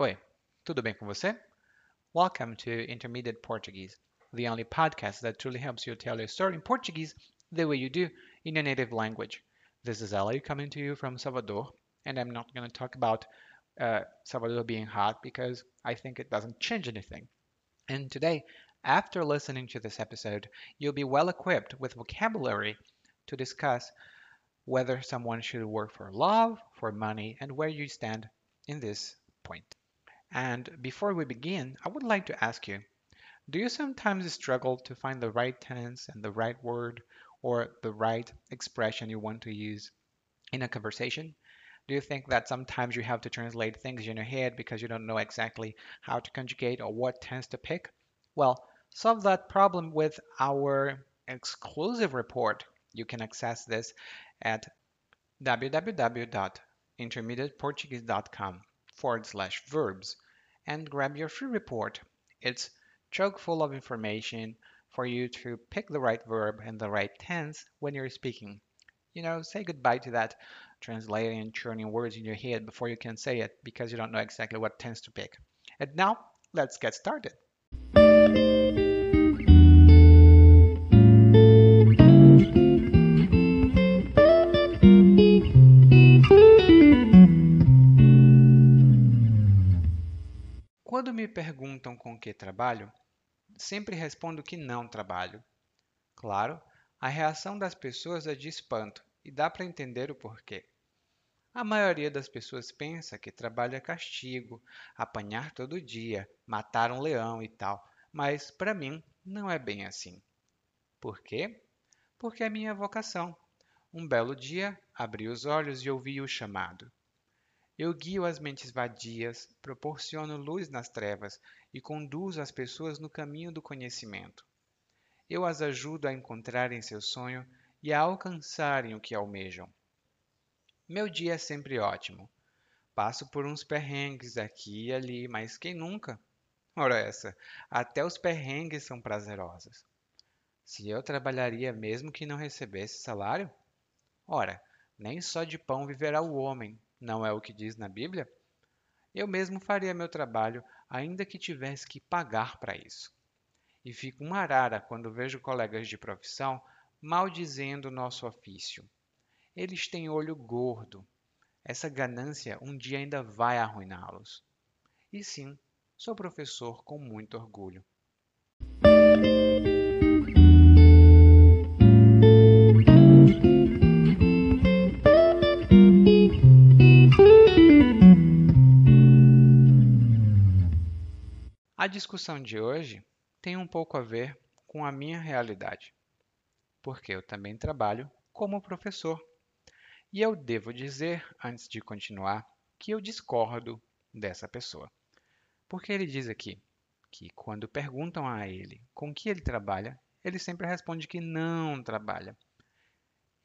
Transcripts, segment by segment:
Oi, tudo bem com você? Welcome to Intermediate Portuguese, the only podcast that truly helps you tell your story in Portuguese the way you do in your native language. This is Ali coming to you from Salvador, and I'm not going to talk about uh, Salvador being hot because I think it doesn't change anything. And today, after listening to this episode, you'll be well equipped with vocabulary to discuss whether someone should work for love, for money, and where you stand in this point. And before we begin, I would like to ask you do you sometimes struggle to find the right tense and the right word or the right expression you want to use in a conversation? Do you think that sometimes you have to translate things in your head because you don't know exactly how to conjugate or what tense to pick? Well, solve that problem with our exclusive report. You can access this at www.intermediateportuguese.com forward slash verbs and grab your free report. It's chock full of information for you to pick the right verb and the right tense when you're speaking. You know, say goodbye to that translating and churning words in your head before you can say it because you don't know exactly what tense to pick. And now, let's get started. Me perguntam com que trabalho, sempre respondo que não trabalho. Claro, a reação das pessoas é de espanto e dá para entender o porquê. A maioria das pessoas pensa que trabalho é castigo, apanhar todo dia, matar um leão e tal, mas para mim não é bem assim. Por quê? Porque é minha vocação. Um belo dia, abri os olhos e ouvi o chamado. Eu guio as mentes vadias, proporciono luz nas trevas e conduzo as pessoas no caminho do conhecimento. Eu as ajudo a encontrarem seu sonho e a alcançarem o que almejam. Meu dia é sempre ótimo. Passo por uns perrengues aqui e ali, mas quem nunca? Ora essa, até os perrengues são prazerosos. Se eu trabalharia mesmo que não recebesse salário? Ora, nem só de pão viverá o homem, não é o que diz na Bíblia? Eu mesmo faria meu trabalho, ainda que tivesse que pagar para isso. E fico uma arara quando vejo colegas de profissão maldizendo nosso ofício. Eles têm olho gordo. Essa ganância um dia ainda vai arruiná-los. E sim, sou professor com muito orgulho. Discussão de hoje tem um pouco a ver com a minha realidade, porque eu também trabalho como professor. E eu devo dizer, antes de continuar, que eu discordo dessa pessoa. Porque ele diz aqui que quando perguntam a ele com que ele trabalha, ele sempre responde que não trabalha.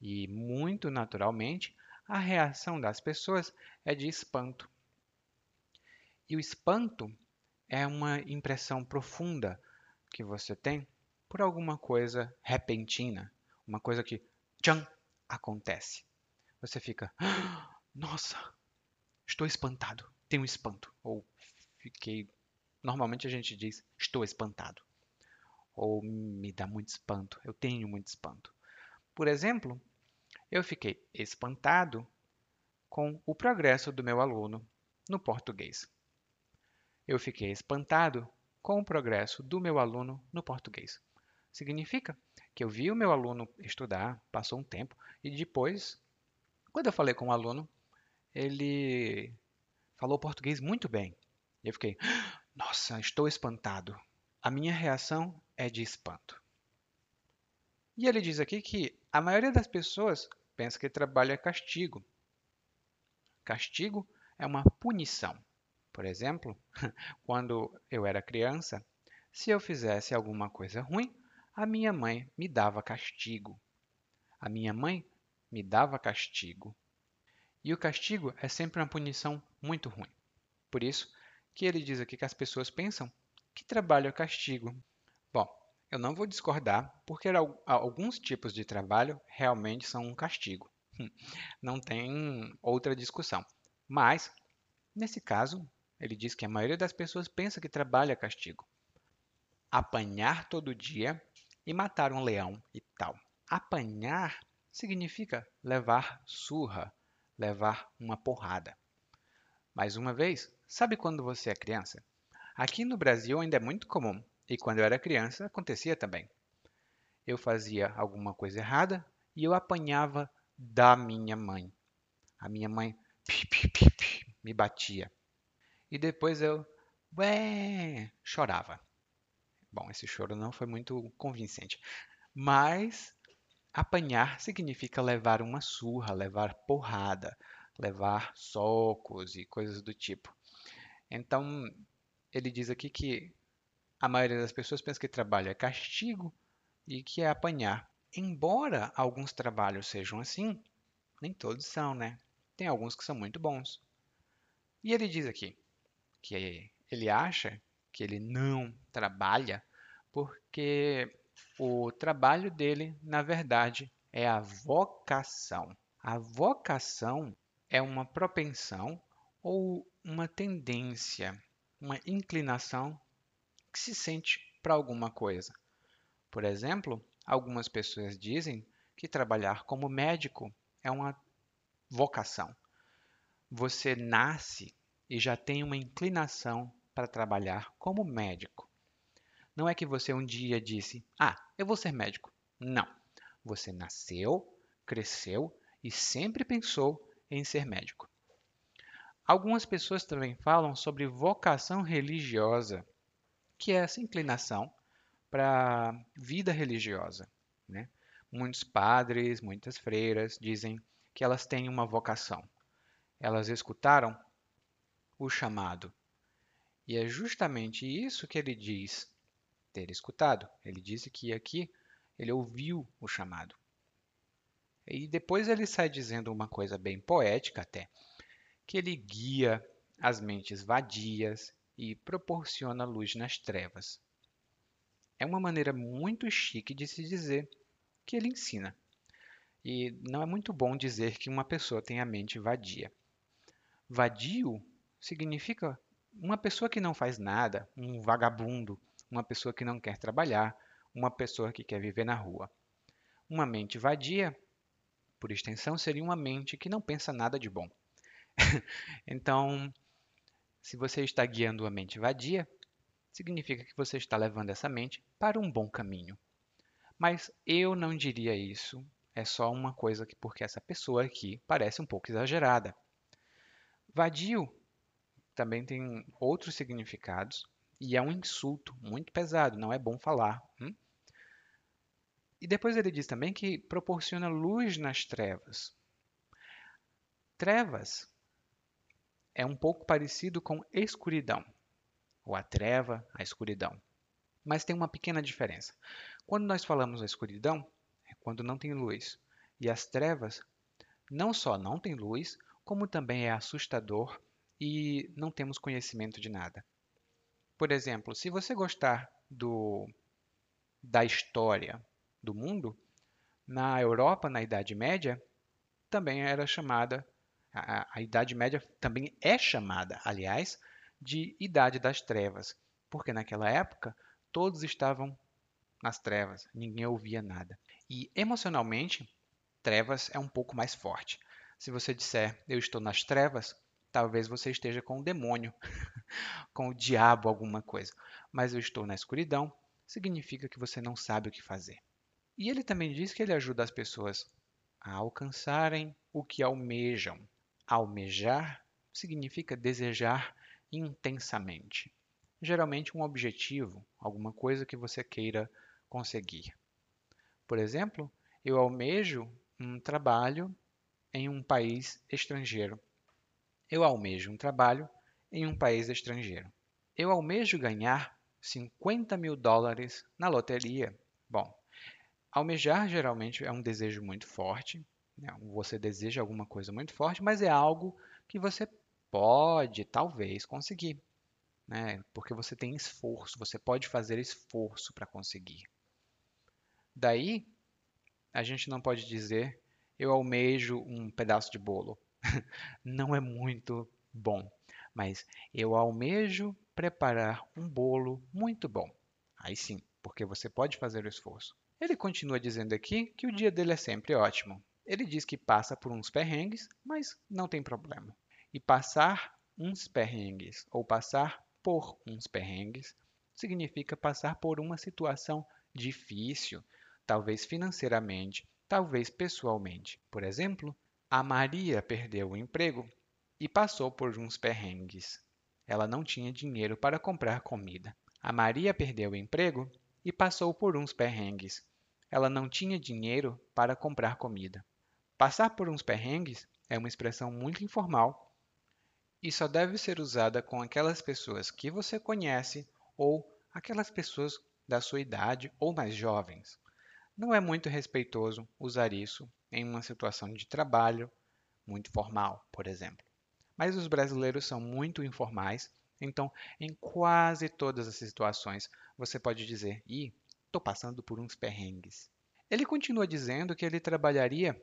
E, muito naturalmente, a reação das pessoas é de espanto. E o espanto é uma impressão profunda que você tem por alguma coisa repentina, uma coisa que tchan, acontece. Você fica, ah, nossa, estou espantado, tenho espanto, ou fiquei. Normalmente a gente diz estou espantado, ou me dá muito espanto, eu tenho muito espanto. Por exemplo, eu fiquei espantado com o progresso do meu aluno no português eu fiquei espantado com o progresso do meu aluno no português. Significa que eu vi o meu aluno estudar, passou um tempo, e depois, quando eu falei com o aluno, ele falou português muito bem. E eu fiquei, nossa, estou espantado. A minha reação é de espanto. E ele diz aqui que a maioria das pessoas pensa que trabalho é castigo. Castigo é uma punição. Por exemplo, quando eu era criança, se eu fizesse alguma coisa ruim, a minha mãe me dava castigo. A minha mãe me dava castigo. E o castigo é sempre uma punição muito ruim. Por isso que ele diz aqui que as pessoas pensam que trabalho é castigo. Bom, eu não vou discordar, porque alguns tipos de trabalho realmente são um castigo. Não tem outra discussão. Mas, nesse caso, ele diz que a maioria das pessoas pensa que trabalho é castigo. Apanhar todo dia e matar um leão e tal. Apanhar significa levar surra, levar uma porrada. Mais uma vez, sabe quando você é criança? Aqui no Brasil ainda é muito comum, e quando eu era criança acontecia também. Eu fazia alguma coisa errada e eu apanhava da minha mãe. A minha mãe me batia. E depois eu ué, chorava. Bom, esse choro não foi muito convincente. Mas apanhar significa levar uma surra, levar porrada, levar socos e coisas do tipo. Então, ele diz aqui que a maioria das pessoas pensa que trabalho é castigo e que é apanhar. Embora alguns trabalhos sejam assim, nem todos são, né? Tem alguns que são muito bons. E ele diz aqui que ele acha que ele não trabalha porque o trabalho dele, na verdade, é a vocação. A vocação é uma propensão ou uma tendência, uma inclinação que se sente para alguma coisa. Por exemplo, algumas pessoas dizem que trabalhar como médico é uma vocação. Você nasce e já tem uma inclinação para trabalhar como médico. Não é que você um dia disse: Ah, eu vou ser médico. Não. Você nasceu, cresceu e sempre pensou em ser médico. Algumas pessoas também falam sobre vocação religiosa, que é essa inclinação para a vida religiosa. Né? Muitos padres, muitas freiras dizem que elas têm uma vocação. Elas escutaram o chamado. E é justamente isso que ele diz ter escutado. Ele disse que aqui ele ouviu o chamado. E depois ele sai dizendo uma coisa bem poética até, que ele guia as mentes vadias e proporciona luz nas trevas. É uma maneira muito chique de se dizer que ele ensina. E não é muito bom dizer que uma pessoa tem a mente vadia. Vadio significa uma pessoa que não faz nada, um vagabundo, uma pessoa que não quer trabalhar, uma pessoa que quer viver na rua. Uma mente vadia por extensão, seria uma mente que não pensa nada de bom. então, se você está guiando a mente vadia, significa que você está levando essa mente para um bom caminho. Mas eu não diria isso, é só uma coisa que porque essa pessoa aqui parece um pouco exagerada. Vadio também tem outros significados e é um insulto muito pesado, não é bom falar. Hum? E depois ele diz também que proporciona luz nas trevas. Trevas é um pouco parecido com escuridão, ou a treva, a escuridão. Mas tem uma pequena diferença. Quando nós falamos a escuridão, é quando não tem luz. E as trevas não só não tem luz, como também é assustador e não temos conhecimento de nada. Por exemplo, se você gostar do, da história do mundo, na Europa, na Idade Média, também era chamada, a, a Idade Média também é chamada, aliás, de Idade das Trevas, porque naquela época todos estavam nas trevas, ninguém ouvia nada. E emocionalmente, trevas é um pouco mais forte. Se você disser eu estou nas trevas, talvez você esteja com o demônio, com o diabo, alguma coisa. Mas eu estou na escuridão significa que você não sabe o que fazer. E ele também diz que ele ajuda as pessoas a alcançarem o que almejam. Almejar significa desejar intensamente. Geralmente um objetivo, alguma coisa que você queira conseguir. Por exemplo, eu almejo um trabalho em um país estrangeiro. Eu almejo um trabalho em um país estrangeiro. Eu almejo ganhar 50 mil dólares na loteria. Bom, Almejar geralmente é um desejo muito forte, né? você deseja alguma coisa muito forte, mas é algo que você pode, talvez, conseguir, né? porque você tem esforço, você pode fazer esforço para conseguir. Daí, a gente não pode dizer eu almejo um pedaço de bolo. não é muito bom. mas eu almejo preparar um bolo muito bom. Aí sim, porque você pode fazer o esforço. Ele continua dizendo aqui que o dia dele é sempre ótimo. Ele diz que passa por uns perrengues, mas não tem problema. E passar uns perrengues ou passar por uns perrengues significa passar por uma situação difícil, talvez financeiramente, talvez pessoalmente. Por exemplo, a Maria perdeu o emprego e passou por uns perrengues. Ela não tinha dinheiro para comprar comida. A Maria perdeu o emprego e passou por uns perrengues. Ela não tinha dinheiro para comprar comida. Passar por uns perrengues é uma expressão muito informal e só deve ser usada com aquelas pessoas que você conhece ou aquelas pessoas da sua idade ou mais jovens. Não é muito respeitoso usar isso em uma situação de trabalho muito formal, por exemplo. Mas os brasileiros são muito informais, então em quase todas as situações você pode dizer: "Ih, estou passando por uns perrengues". Ele continua dizendo que ele trabalharia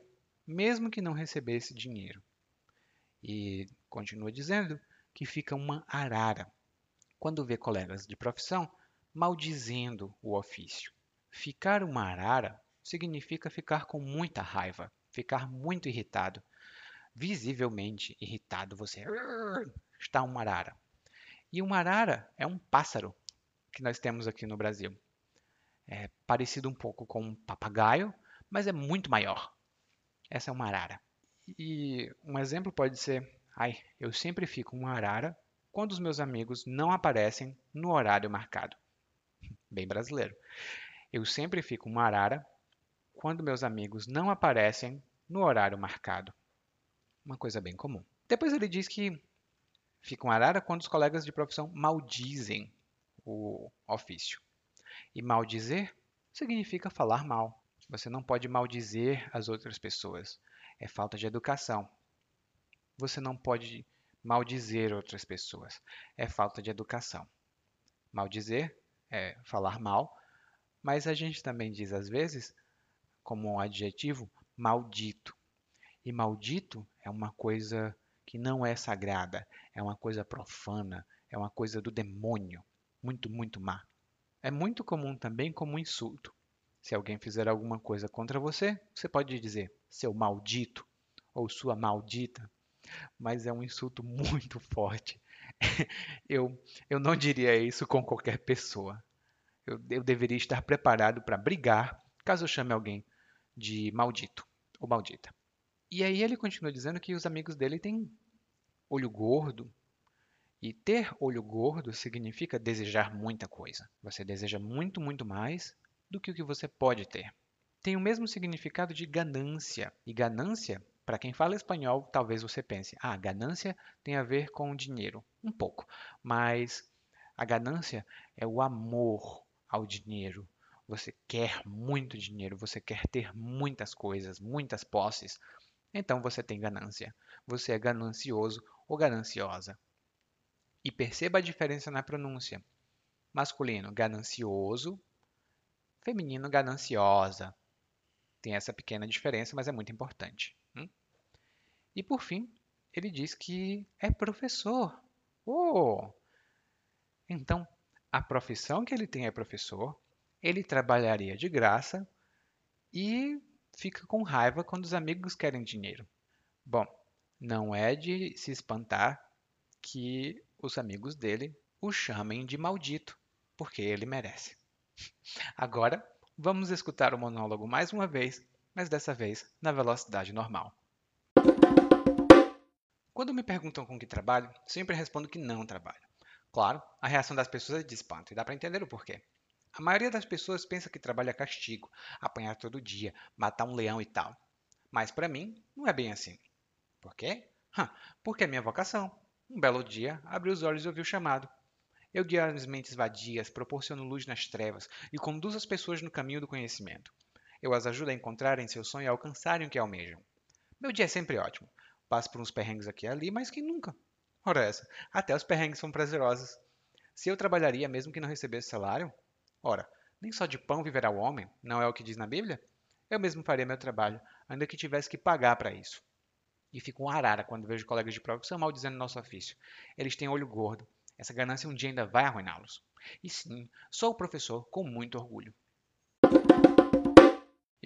mesmo que não recebesse dinheiro. E continua dizendo que fica uma arara quando vê colegas de profissão maldizendo o ofício. Ficar uma arara significa ficar com muita raiva, ficar muito irritado. Visivelmente irritado, você está uma arara. E uma arara é um pássaro que nós temos aqui no Brasil. É parecido um pouco com um papagaio, mas é muito maior. Essa é uma arara. E um exemplo pode ser: ai, eu sempre fico uma arara quando os meus amigos não aparecem no horário marcado. Bem brasileiro. Eu sempre fico uma arara quando meus amigos não aparecem no horário marcado. Uma coisa bem comum. Depois ele diz que fica uma arara quando os colegas de profissão maldizem o ofício. E maldizer significa falar mal. Você não pode maldizer as outras pessoas. É falta de educação. Você não pode maldizer outras pessoas. É falta de educação. Maldizer é falar mal, mas a gente também diz às vezes, como um adjetivo, maldito. E maldito é uma coisa que não é sagrada, é uma coisa profana, é uma coisa do demônio, muito, muito má. É muito comum também como insulto. Se alguém fizer alguma coisa contra você, você pode dizer seu maldito ou sua maldita, mas é um insulto muito forte. eu, eu não diria isso com qualquer pessoa. Eu, eu deveria estar preparado para brigar caso eu chame alguém de maldito ou maldita. E aí ele continua dizendo que os amigos dele têm olho gordo. E ter olho gordo significa desejar muita coisa. Você deseja muito, muito mais do que o que você pode ter. Tem o mesmo significado de ganância. E ganância, para quem fala espanhol, talvez você pense: ah, ganância tem a ver com dinheiro. Um pouco. Mas a ganância é o amor ao dinheiro. Você quer muito dinheiro, você quer ter muitas coisas, muitas posses. Então você tem ganância. Você é ganancioso ou gananciosa. E perceba a diferença na pronúncia. Masculino, ganancioso. Feminino, gananciosa. Tem essa pequena diferença, mas é muito importante. Hum? E por fim, ele diz que é professor. Oh! Então, a profissão que ele tem é professor, ele trabalharia de graça e fica com raiva quando os amigos querem dinheiro. Bom, não é de se espantar que os amigos dele o chamem de maldito, porque ele merece. Agora, vamos escutar o monólogo mais uma vez, mas dessa vez na velocidade normal. Quando me perguntam com que trabalho, sempre respondo que não trabalho. Claro, a reação das pessoas é de espanto, e dá para entender o porquê. A maioria das pessoas pensa que trabalho é castigo, apanhar todo dia, matar um leão e tal. Mas para mim, não é bem assim. Por quê? porque é minha vocação. Um belo dia, abri os olhos e ouvi o chamado. Eu guio as mentes vadias, proporciono luz nas trevas e conduzo as pessoas no caminho do conhecimento. Eu as ajudo a encontrarem seu sonho e alcançarem o que almejam. Meu dia é sempre ótimo. Passo por uns perrengues aqui e ali, mas que nunca Ora essa, até os perrengues são prazerosos. Se eu trabalharia mesmo que não recebesse salário? Ora, nem só de pão viverá o homem, não é o que diz na Bíblia? Eu mesmo faria meu trabalho, ainda que tivesse que pagar para isso. E fico um arara quando vejo colegas de profissão maldizendo nosso ofício. Eles têm olho gordo. Essa ganância um dia ainda vai arruiná-los. E sim, sou professor com muito orgulho.